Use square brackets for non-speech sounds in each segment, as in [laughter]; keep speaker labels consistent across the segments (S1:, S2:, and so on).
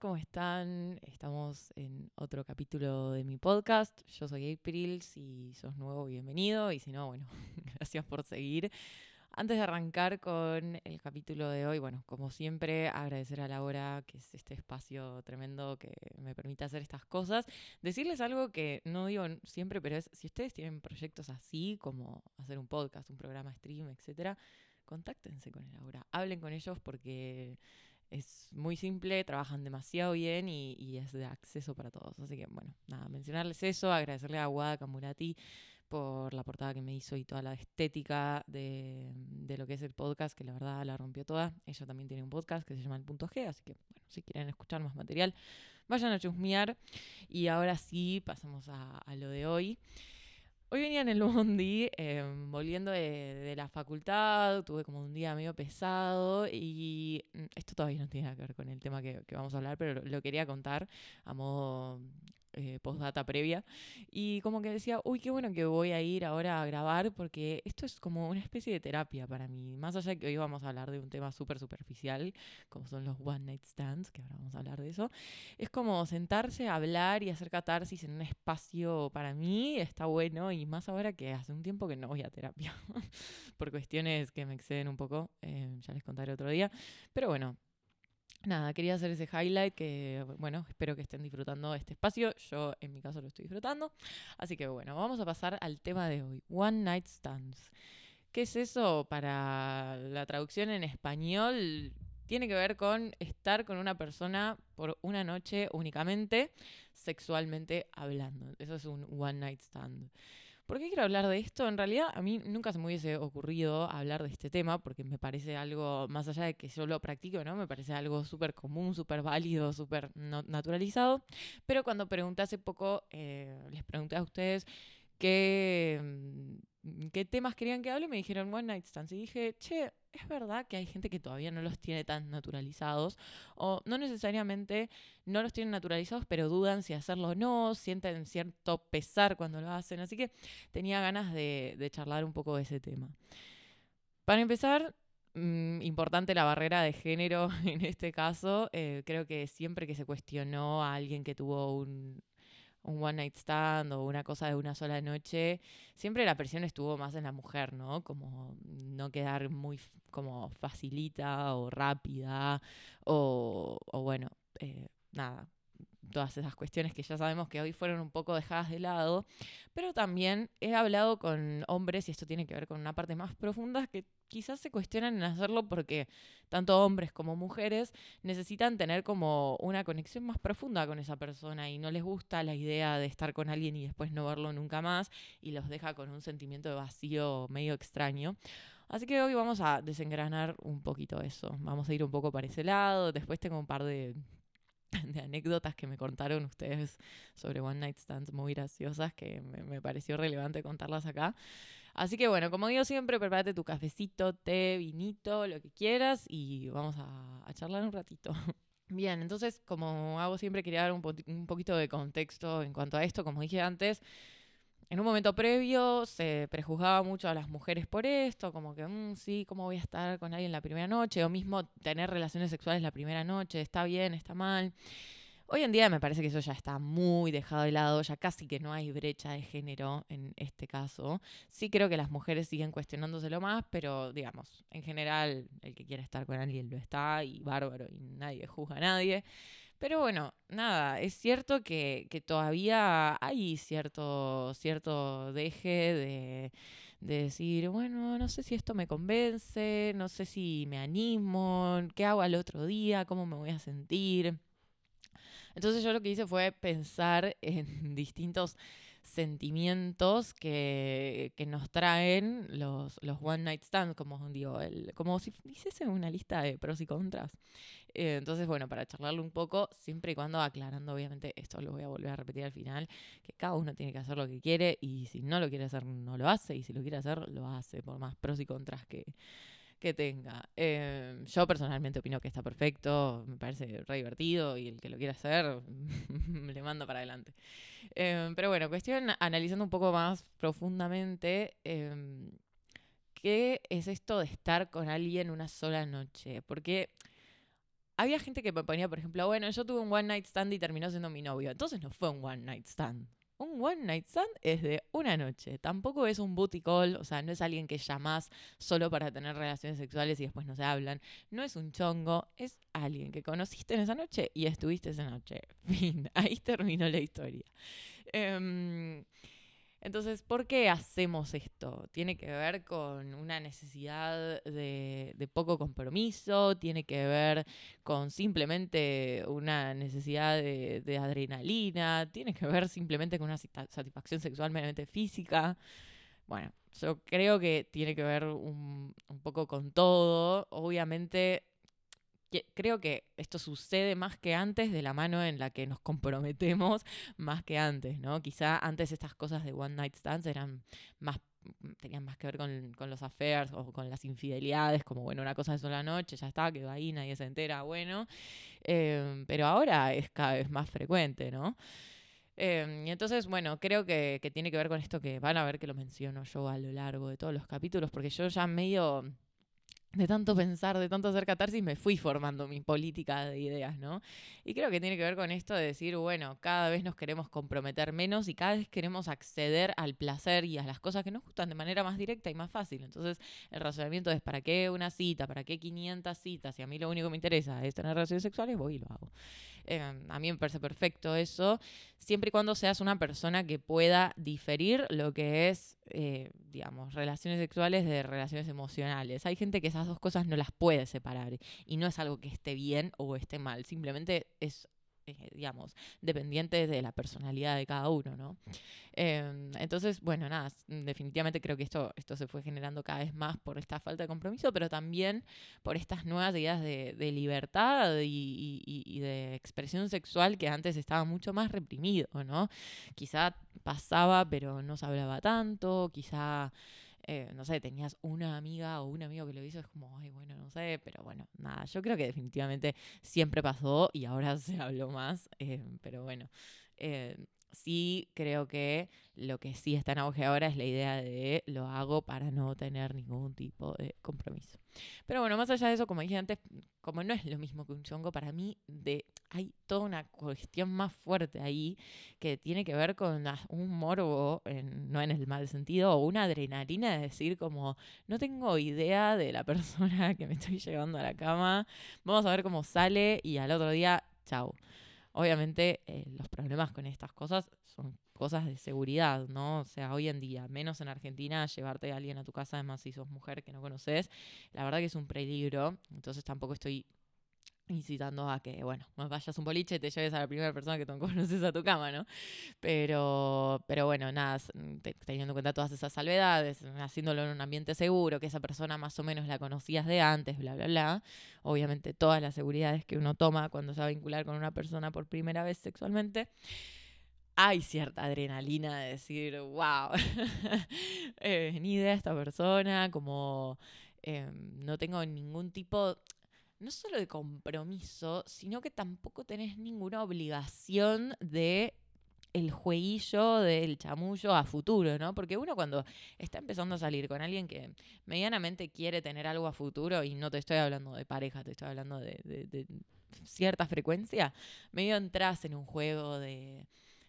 S1: ¿cómo están? Estamos en otro capítulo de mi podcast. Yo soy April, si sos nuevo, bienvenido, y si no, bueno, [laughs] gracias por seguir. Antes de arrancar con el capítulo de hoy, bueno, como siempre, agradecer a Laura, que es este espacio tremendo que me permite hacer estas cosas. Decirles algo que no digo siempre, pero es, si ustedes tienen proyectos así, como hacer un podcast, un programa stream, etcétera, contáctense con Laura, hablen con ellos porque es muy simple, trabajan demasiado bien y, es de acceso para todos. Así que, bueno, nada, mencionarles eso, agradecerle a Wada Kamurati por la portada que me hizo y toda la estética de, de, lo que es el podcast, que la verdad la rompió toda. Ella también tiene un podcast que se llama El Punto G, así que, bueno, si quieren escuchar más material, vayan a chusmear. Y ahora sí, pasamos a, a lo de hoy. Hoy venía en el Bondi, em, volviendo de, la facultad, tuve como un día medio pesado y mm, esto todavía no tiene que ver con el tema que, vamos a hablar, pero lo quería contar a modo eh, postdata previa. Y como que decía, uy, qué bueno que voy a ir ahora a grabar porque esto es como una especie de terapia para mí. Más allá de que hoy vamos a hablar de un tema súper superficial, como son los one night stands, que ahora vamos a hablar de eso, es como sentarse a hablar y hacer catarsis en un espacio para mí está bueno y más ahora que hace un tiempo que no voy a terapia [laughs] por cuestiones que me exceden un poco, eh, ya les contaré otro día. Pero bueno, Nada, quería hacer ese highlight que, bueno, espero que estén disfrutando este espacio. Yo en mi caso lo estoy disfrutando. Así que bueno, vamos a pasar al tema de hoy, One Night Stands. ¿Qué es eso para la traducción en español? Tiene que ver con estar con una persona por una noche únicamente, sexualmente hablando. Eso es un One Night Stand. ¿Por qué quiero hablar de esto? En realidad a mí nunca se me hubiese ocurrido hablar de este tema porque me parece algo, más allá de que yo lo practico, ¿no? Me parece algo súper común, súper válido, súper naturalizado. Pero cuando pregunté hace poco, eh, les pregunté a ustedes qué, mm, qué temas querían que hable, me dijeron One Night Stands. Y dije, che, es verdad que hay gente que todavía no los tiene tan naturalizados, o no necesariamente no los tienen naturalizados, pero dudan si hacerlo o no, sienten cierto pesar cuando lo hacen. Así que tenía ganas de, charlar un poco de ese tema. Para empezar, mm, importante la barrera de género [laughs] en este caso. Eh, creo que siempre que se cuestionó a alguien que tuvo un, un one night stand o una cosa de una sola noche, siempre la presión estuvo más en la mujer, ¿no? Como no quedar muy como facilita o rápida o, o bueno, eh, nada, todas esas cuestiones que ya sabemos que hoy fueron un poco dejadas de lado, pero también he hablado con hombres, y esto tiene que ver con una parte más profunda, que quizás se cuestionan en hacerlo porque tanto hombres como mujeres necesitan tener como una conexión más profunda con esa persona y no les gusta la idea de estar con alguien y después no verlo nunca más y los deja con un sentimiento de vacío medio extraño. Así que hoy vamos a desengranar un poquito eso. Vamos a ir un poco para ese lado. Después tengo un par de [laughs] de anécdotas que me contaron ustedes sobre One Night Stands muy graciosas que me, pareció relevante contarlas acá. Así que bueno, como digo siempre, prepárate tu cafecito, té, vinito, lo que quieras y vamos a, charlar un ratito. [laughs] Bien, entonces como hago siempre quería dar un, un poquito de contexto en cuanto a esto, como dije antes en un momento previo se prejuzgaba mucho a las mujeres por esto, como que, mm, sí, ¿cómo voy a estar con alguien la primera noche? O mismo tener relaciones sexuales la primera noche, está bien, está mal. Hoy en día me parece que eso ya está muy dejado de lado, ya casi que no hay brecha de género en este caso. Sí creo que las mujeres siguen cuestionándoselo más, pero digamos, en general el que quiera estar con alguien lo está y bárbaro y nadie juzga a nadie. Pero bueno, nada, es cierto que, todavía hay cierto, cierto deje de, decir, bueno, no sé si esto me convence, no sé si me animo, qué hago al otro día, cómo me voy a sentir. Entonces yo lo que hice fue pensar [laughs] en distintos sentimientos que, nos traen los, los one night stands, como digo, el, como si hiciese una lista de pros y contras. Eh, entonces, bueno, para charlarlo un poco, siempre y cuando aclarando, obviamente, esto lo voy a volver a repetir al final, que cada uno tiene que hacer lo que quiere y si no lo quiere hacer, no lo hace y si lo quiere hacer, lo hace, por más pros y contras que, que tenga. Eh, yo personalmente opino que está perfecto, me parece re divertido y el que lo quiera hacer, [laughs] le mando para adelante. Eh, pero bueno, cuestión, analizando un poco más profundamente, ¿qué es esto de estar con alguien una sola noche? Porque había gente que me ponía, por ejemplo, bueno, yo tuve un one night stand y terminó siendo mi novio. Entonces no fue un one night stand. Un one night stand es de una noche. Tampoco es un booty call, o sea, no es alguien que llamás solo para tener relaciones sexuales y después no se hablan. No es un chongo, es alguien que conociste en esa noche y estuviste esa noche. [laughs] Fin, ahí terminó la historia. Em, entonces, ¿por qué hacemos esto? Tiene que ver con una necesidad de, poco compromiso, tiene que ver con simplemente una necesidad de, adrenalina, tiene que ver simplemente con una satisfacción sexual meramente física. Bueno, yo creo que tiene que ver un, un poco con todo. Obviamente creo que esto sucede más que antes de la mano en la que nos comprometemos más que antes, ¿no? Quizá antes estas cosas de one night stands eran más tenían más que ver con, los affairs o con las infidelidades, como bueno, una cosa de sola noche, ya está, que va ahí, nadie se entera, bueno. Em, pero ahora es cada vez más frecuente, ¿no? Em, y entonces, bueno, creo que, que tiene que ver con esto que van a ver que lo menciono yo a lo largo de todos los capítulos, porque yo ya medio de tanto pensar, de tanto hacer catarsis, me fui formando mi política de ideas, ¿no? Y creo que tiene que ver con esto de decir, bueno, cada vez nos queremos comprometer menos y cada vez queremos acceder al placer y a las cosas que nos gustan de manera más directa y más fácil. Entonces, el razonamiento es, ¿para qué una cita? ¿Para qué 500 citas? Si a mí lo único que me interesa es tener relaciones sexuales, voy y lo hago. Em, a mí me parece perfecto eso, siempre y cuando seas una persona que pueda diferir lo que es, eh, digamos, relaciones sexuales de relaciones emocionales. Hay gente que esas dos cosas no las puede separar y no es algo que esté bien o esté mal, simplemente es digamos, dependientes de la personalidad de cada uno, ¿no? Em, entonces, bueno, nada, definitivamente creo que esto, esto se fue generando cada vez más por esta falta de compromiso, pero también por estas nuevas ideas de, libertad y, de expresión sexual que antes estaba mucho más reprimido, ¿no? Quizá pasaba, pero no se hablaba tanto, quizá eh, no sé, tenías una amiga o un amigo que lo hizo, es como, ay, bueno, no sé, pero bueno, nada, yo creo que definitivamente siempre pasó y ahora [laughs] se habló más, eh, pero bueno, eh, sí creo que lo que sí está en auge ahora es la idea de lo hago para no tener ningún tipo de compromiso. Pero bueno, más allá de eso, como dije antes, como no es lo mismo que un chongo, para mí hay toda una cuestión más fuerte ahí que tiene que ver con un morbo, no en el mal sentido, o una adrenalina de decir como, no tengo idea de la [laughs] persona que me estoy llevando a la cama, vamos a ver cómo sale y al otro día, chao. Obviamente eh, los problemas con estas cosas son cosas de seguridad, ¿no? O sea, hoy en día, menos en Argentina, llevarte a alguien a tu casa, además si sos mujer que no conoces, la verdad que es un peligro. Entonces tampoco estoy incitando a que, bueno, vayas un boliche y te lleves a la primera persona que tú conoces a tu cama, ¿no? Pero, pero bueno, nada, teniendo en cuenta todas esas salvedades, haciéndolo en un ambiente seguro, que esa persona más o menos la conocías de antes, bla, bla, bla. Obviamente todas las seguridades que uno toma cuando se va a vincular con una persona por primera vez sexualmente. Hay cierta adrenalina de decir, wow, [laughs] eh, ni idea de esta persona, como em, no tengo ningún tipo no solo de compromiso, sino que tampoco tenés ninguna obligación de el jueguillo del chamullo a futuro, ¿no? Porque uno cuando está empezando a salir con alguien que medianamente quiere tener algo a futuro, y no te estoy hablando de pareja, te estoy hablando de, cierta frecuencia, medio entras en un juego de,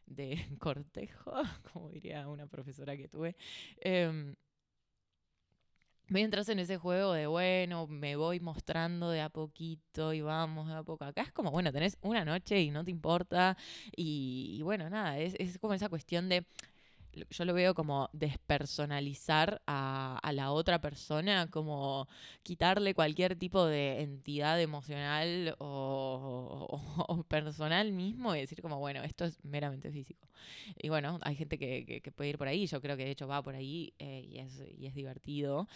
S1: [laughs] cortejo, [laughs] como diría una profesora que tuve. Em, mientras en ese juego de, bueno, me voy mostrando de a poquito y vamos de a poco. Acá es como, bueno, tenés una noche y no te importa. Y, bueno, nada, es, es como esa cuestión de yo lo veo como despersonalizar a, la otra persona, como quitarle cualquier tipo de entidad emocional o, personal mismo y decir como, bueno, esto es meramente físico. Y bueno, hay gente que, puede ir por ahí, yo creo que de hecho va por ahí eh, y, es, y es divertido.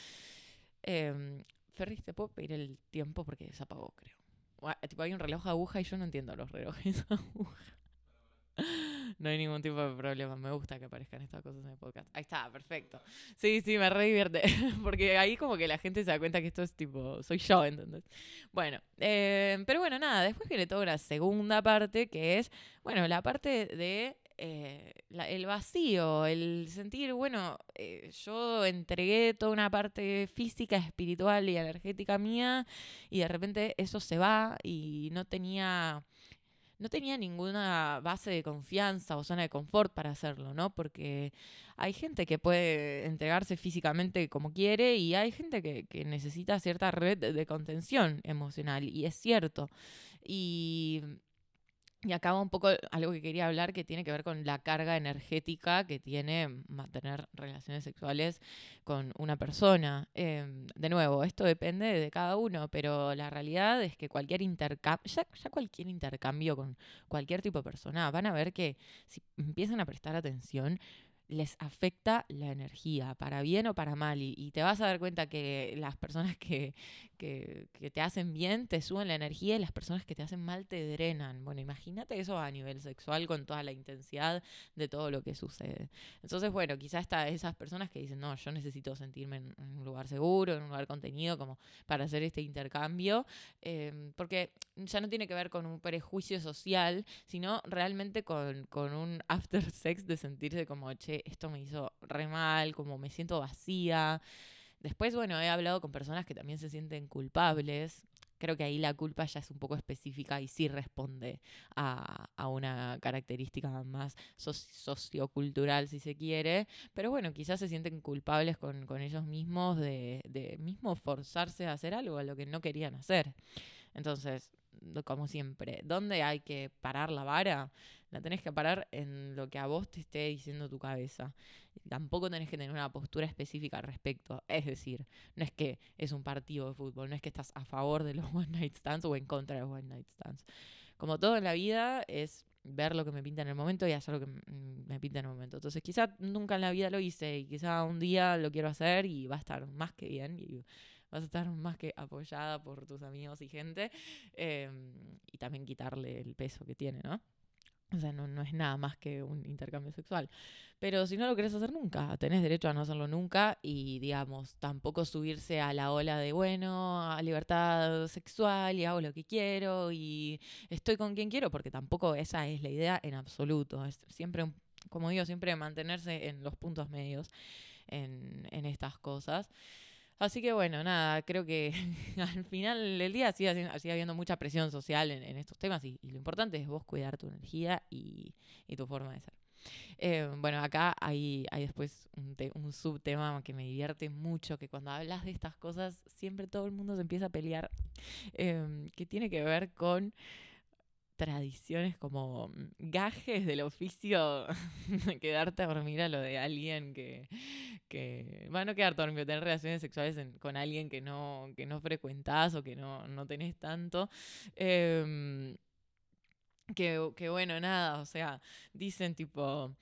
S1: Eh, Ferris, ¿te puedo pedir el tiempo? Porque se apagó, creo. Tipo, hay un reloj aguja y yo no entiendo los relojes aguja. No hay ningún tipo de problema. Me gusta que aparezcan estas cosas en el podcast. Ahí está, perfecto. Sí, sí, me re divierte. [laughs] Porque ahí como que la gente se da cuenta que esto es tipo, soy yo, ¿entendés? Bueno, eh, pero bueno, nada, después viene toda la segunda parte que es, bueno, la parte de eh, el vacío, el sentir, bueno, eh, yo entregué toda una parte física, espiritual y energética mía y de repente eso se va y no tenía no tenía ninguna base de confianza o zona de confort para hacerlo, ¿no? Porque hay gente que puede entregarse físicamente como quiere y hay gente que, que necesita cierta red de contención emocional, y es cierto. Y y acaba un poco algo que quería hablar que tiene que ver con la carga energética que tiene mantener relaciones sexuales con una persona. Em, de nuevo, esto depende de cada uno, pero la realidad es que cualquier intercambio, ya, ya, cualquier intercambio con cualquier tipo de persona, van a ver que si empiezan a prestar atención, les afecta la energía, para bien o para mal. Y, te vas a dar cuenta que las personas [laughs] que, que, te hacen bien te suben la energía y las personas que te hacen mal te drenan. Bueno, imagínate eso a nivel sexual con toda la intensidad de todo lo que sucede. Entonces, bueno, quizás está esas personas que dicen, no, yo necesito sentirme en, un lugar seguro, en un lugar contenido, como para hacer este intercambio, em, porque ya no tiene que ver con un prejuicio social, sino realmente con, con un after sex de sentirse como, che, esto me hizo re mal, como me siento vacía. Después, bueno, he hablado con personas que también se sienten culpables. Creo que ahí la culpa ya es un poco específica y sí responde a, una característica más sociocultural, si se quiere. Pero bueno, quizás se sienten culpables con, ellos mismos de, de mismo forzarse a hacer algo a lo que no querían hacer. Entonces, como siempre, ¿dónde hay que parar la vara? La tenés que parar en lo que a vos te esté diciendo tu cabeza. Tampoco tenés que tener una postura específica al respecto. Es decir, no es que es un partido de fútbol, no es que estás a favor de los [laughs] one night stands o en contra de los one night stands. Como todo en la vida es ver lo que me pinta en el momento y hacer lo que me pinta en el momento. Entonces, quizá nunca en la vida lo hice y quizá un día lo quiero hacer y va a estar más que bien. Vas a estar más que apoyada por tus amigos y gente, em, y también quitarle el peso que tiene, ¿no? O sea, no, no, es nada más que un intercambio sexual. Pero si no lo querés hacer nunca, tenés derecho a no hacerlo nunca y, digamos, tampoco subirse a la ola de, bueno, a libertad sexual y hago lo que quiero y estoy con quien quiero, porque tampoco esa es la idea en absoluto. Es siempre, como digo, siempre mantenerse en los puntos medios en, en estas cosas. Así que bueno, nada, creo que [laughs] al final del día sigue, habiendo mucha presión social en, estos temas y, lo importante es vos cuidar tu energía y, tu forma de ser. Eh, bueno, acá hay, hay después un, un, subtema que me divierte mucho, que cuando hablas de estas cosas siempre todo el mundo se empieza a pelear, eh, que tiene que ver con tradiciones como mm, gajes del oficio [laughs] quedarte a dormir a lo de alguien que, que bueno, no quedarte a dormir, tener relaciones sexuales con alguien que no, que no frecuentás o que no, no tenés tanto. Em, que, que bueno, nada, o sea, dicen tipo,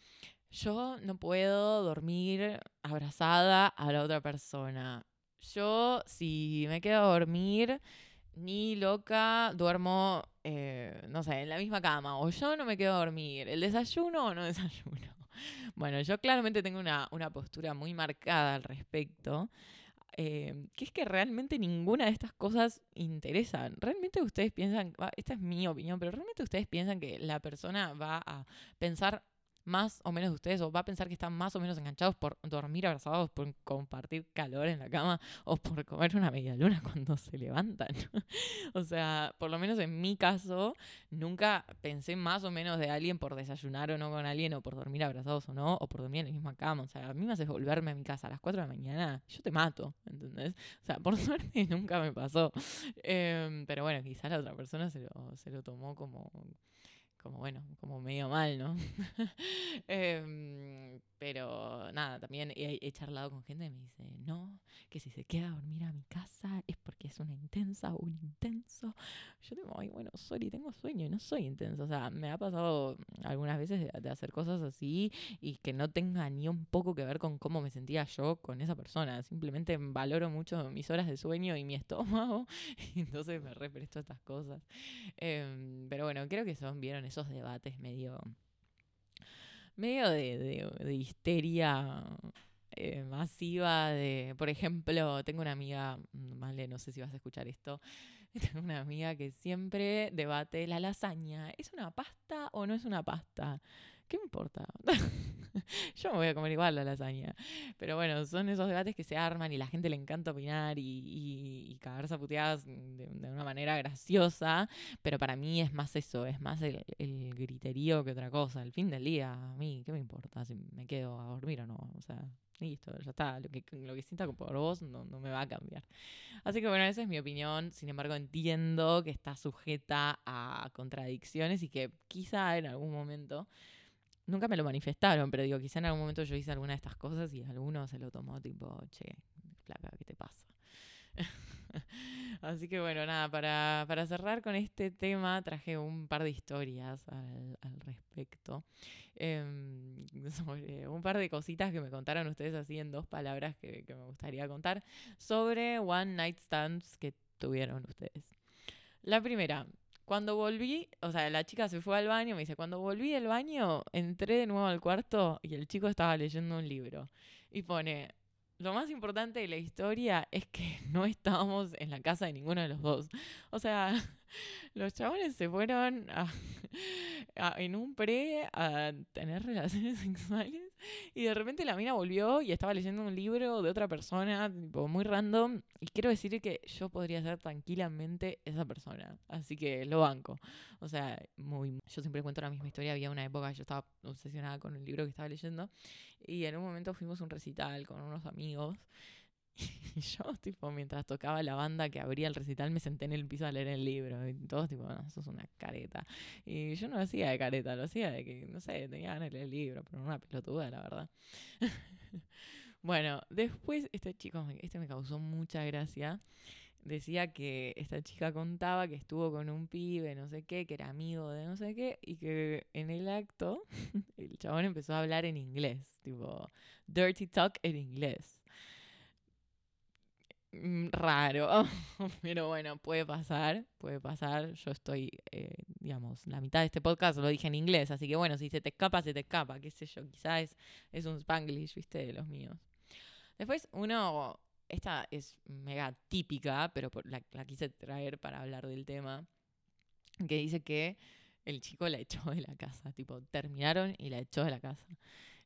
S1: yo no puedo dormir abrazada a la otra persona. Yo, si me quedo a dormir, ni loca, duermo, eh, no sé, en la misma cama. O yo no me quedo a dormir. ¿El desayuno o no [laughs] desayuno? Bueno, yo claramente tengo una, postura muy marcada al respecto. Eh, que es que realmente ninguna de estas cosas interesan. Realmente ustedes piensan, esta es mi opinión, pero realmente ustedes piensan que la persona va a pensar más o menos de ustedes o va a pensar que están más o menos enganchados por dormir abrazados, por compartir calor en la cama o por comer una media luna [laughs] cuando se levantan. [laughs] o sea, por lo menos en mi caso, nunca pensé más o menos de alguien por desayunar o no con alguien o por dormir abrazados o no, o por dormir en la misma cama. O sea, a mí me hace volverme a mi casa a las 4 de la mañana, yo te mato, ¿entendés? O sea, por [laughs] suerte nunca me pasó. Em, pero bueno, quizá la otra persona se lo, se lo tomó como como bueno, como medio mal, ¿no? [laughs] Em, pero nada, también he, charlado con gente que me dice, no, que si se queda a dormir a mi casa es porque es una intensa o un intenso. Yo digo, ay, bueno, sorry, tengo sueño y no soy intenso. O sea, me ha pasado algunas veces de, hacer cosas así y que no tenga ni un poco que ver con cómo me sentía yo con esa persona. Simplemente valoro mucho mis horas de sueño y mi estómago [laughs] entonces me represto estas cosas. Em, pero bueno, creo que son, vieron esos debates medio medio de, de, histeria eh, masiva de, por ejemplo, tengo una amiga, vale, no sé si vas a escuchar esto, [laughs] tengo una amiga que siempre debate la lasaña, ¿es una pasta o no es una pasta? ¿Qué me importa? [laughs] Yo me voy a comer igual la lasaña. Pero bueno, son esos debates que se arman y la gente le encanta opinar y, y, cagarse a de, una manera graciosa. Pero para mí es más eso, es más el, griterío que otra cosa. El fin del día, a mí, ¿qué me importa si me quedo a dormir o no? O sea, listo, ya está. Lo que, lo que sienta por vos no, no me va a cambiar. Así que bueno, esa es mi opinión. Sin embargo, entiendo que está sujeta a contradicciones y que quizá en algún momento nunca me lo manifestaron, pero digo, quizá en algún momento yo hice alguna de estas cosas y alguno se lo tomó tipo, che, placa, ¿qué te pasa? [laughs] Así que bueno, nada, para, para, cerrar con este tema traje un par de historias al, al respecto. Em, [laughs] sobre un par de cositas que me contaron ustedes así en dos palabras que, que me gustaría contar sobre One Night Stands que tuvieron ustedes. La primera, cuando volví, o sea, la chica se fue al baño, me dice, cuando volví del baño, entré de nuevo al cuarto y el chico estaba leyendo un libro. Y pone, lo más importante de la historia es que [laughs] no estábamos en la casa de ninguno de los dos. O sea, [laughs] los chabones se fueron [laughs] en un pre a tener [laughs] relaciones sexuales y de repente la mina volvió y estaba leyendo un libro de otra persona, tipo muy random. Y quiero decir que yo podría ser tranquilamente esa persona. Así que lo banco. O sea, muy. Yo siempre cuento la misma historia. Había una época, yo estaba obsesionada con el libro que estaba leyendo. Y en un momento fuimos a un recital con unos amigos. [laughs] Y yo, tipo, mientras tocaba la banda que abría el recital, me senté en el piso a leer el libro. Y todos, tipo, no, eso es una careta. Y yo no lo hacía de careta, lo hacía de que, no sé, tenía ganas de leer el libro, pero una pelotuda, la verdad. [laughs] bueno, después este chico, este me causó mucha gracia. Decía que esta chica contaba que estuvo con un pibe, no sé qué, que era amigo de no sé qué, y que en el acto [laughs] el chabón empezó a hablar en inglés, tipo, dirty talk en inglés. Mm, raro, [laughs] pero bueno, puede pasar, puede pasar. Yo estoy, eh, digamos, la mitad de este podcast lo dije en inglés, así que bueno, si se te escapa, se te escapa, qué sé yo, quizás es, un spanglish, viste, de los míos. Después, uno, esta es mega típica, pero la, la quise traer para hablar del tema, que dice que el chico la echó de la casa, tipo, terminaron y la echó de la casa.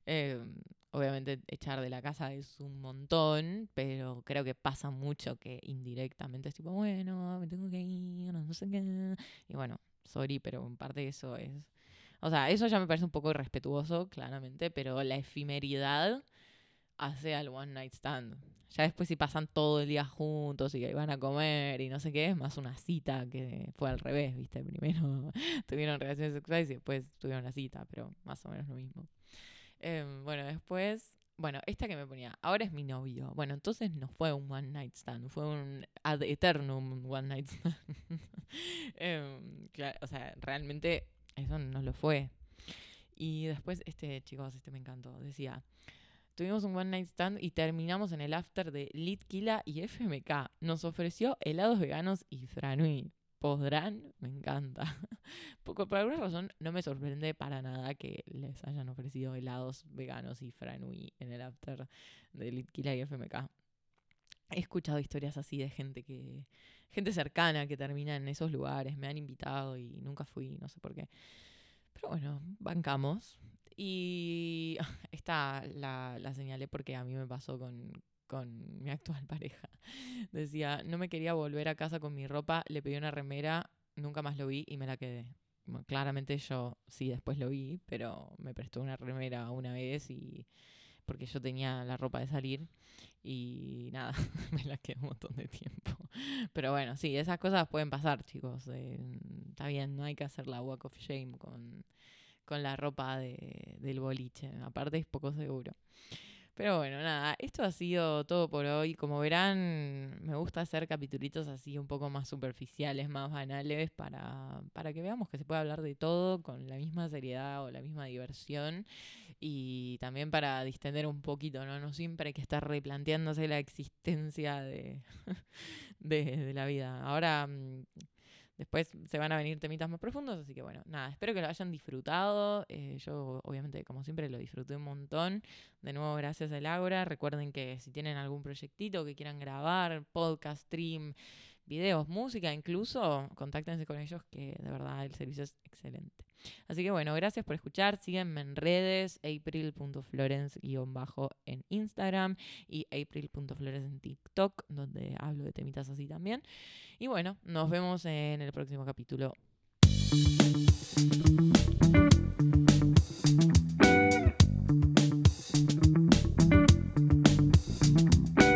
S1: Eh, obviamente echar de la casa es un montón, pero creo que pasa mucho que indirectamente es tipo, bueno, me tengo que ir, no sé qué. Y bueno, sorry, pero en parte eso es... O sea, eso ya me parece un poco irrespetuoso, claramente, pero la efemeridad hace al one night stand. Ya después si pasan todo el día juntos y van a comer y no sé qué, es más una cita que fue al revés, ¿viste? Primero [laughs] tuvieron relaciones sexuales y después tuvieron la cita, pero más o menos lo mismo. Em, bueno, después, bueno, esta que me ponía, ahora es mi novio. Bueno, entonces no fue un one night stand, fue un ad eternum one night stand. [laughs] Em, o sea, realmente eso no lo fue. Y después, este, chicos, este me encantó, decía, tuvimos un one night stand y terminamos en el after de Litkila y FMK. Nos ofreció helados veganos y franui podrán, me encanta. [laughs] Por, alguna razón no me sorprende para nada que les hayan ofrecido helados veganos y franui en el after de Litkila y FMK. He escuchado historias así de gente que gente cercana que termina en esos lugares, me han invitado y nunca fui, no sé por qué. Pero bueno, bancamos. Y [laughs] esta la, la señalé porque a mí me pasó con, con mi actual [laughs] pareja. Decía, no me quería volver a casa con mi ropa, le pedí una remera, nunca más lo vi y me la quedé. claramente yo sí después lo vi, pero me prestó una remera una vez y porque yo tenía la ropa de salir y nada, [laughs] me la quedé un montón de tiempo. Pero bueno, sí, esas cosas pueden pasar, chicos. Eh, está bien, no hay que hacer la walk of shame con, con la ropa de, del boliche. Aparte es poco seguro. Pero bueno, nada, esto ha sido todo por hoy. Como verán, me gusta hacer capitulitos así un poco más superficiales, más banales, para, para que veamos que se puede hablar de todo con la misma seriedad o la misma diversión. Y también para distender un poquito, ¿no? No siempre hay que estar replanteándose la existencia de, [laughs] de, de la vida. Ahora mm, Después se van a venir temitas más profundos, así que bueno, nada, espero que lo hayan disfrutado. Eh, yo obviamente, como siempre, lo disfruté un montón. De nuevo, gracias a Laura. Recuerden que si tienen algún proyectito que quieran grabar, podcast, stream, videos, música, incluso, contáctense con ellos que de verdad el servicio es excelente. Así que bueno, gracias por escuchar. Síguenme en redes, april.florence-bajo en Instagram y april.florence en TikTok, donde hablo de temitas así también. Y bueno, nos vemos en el próximo capítulo.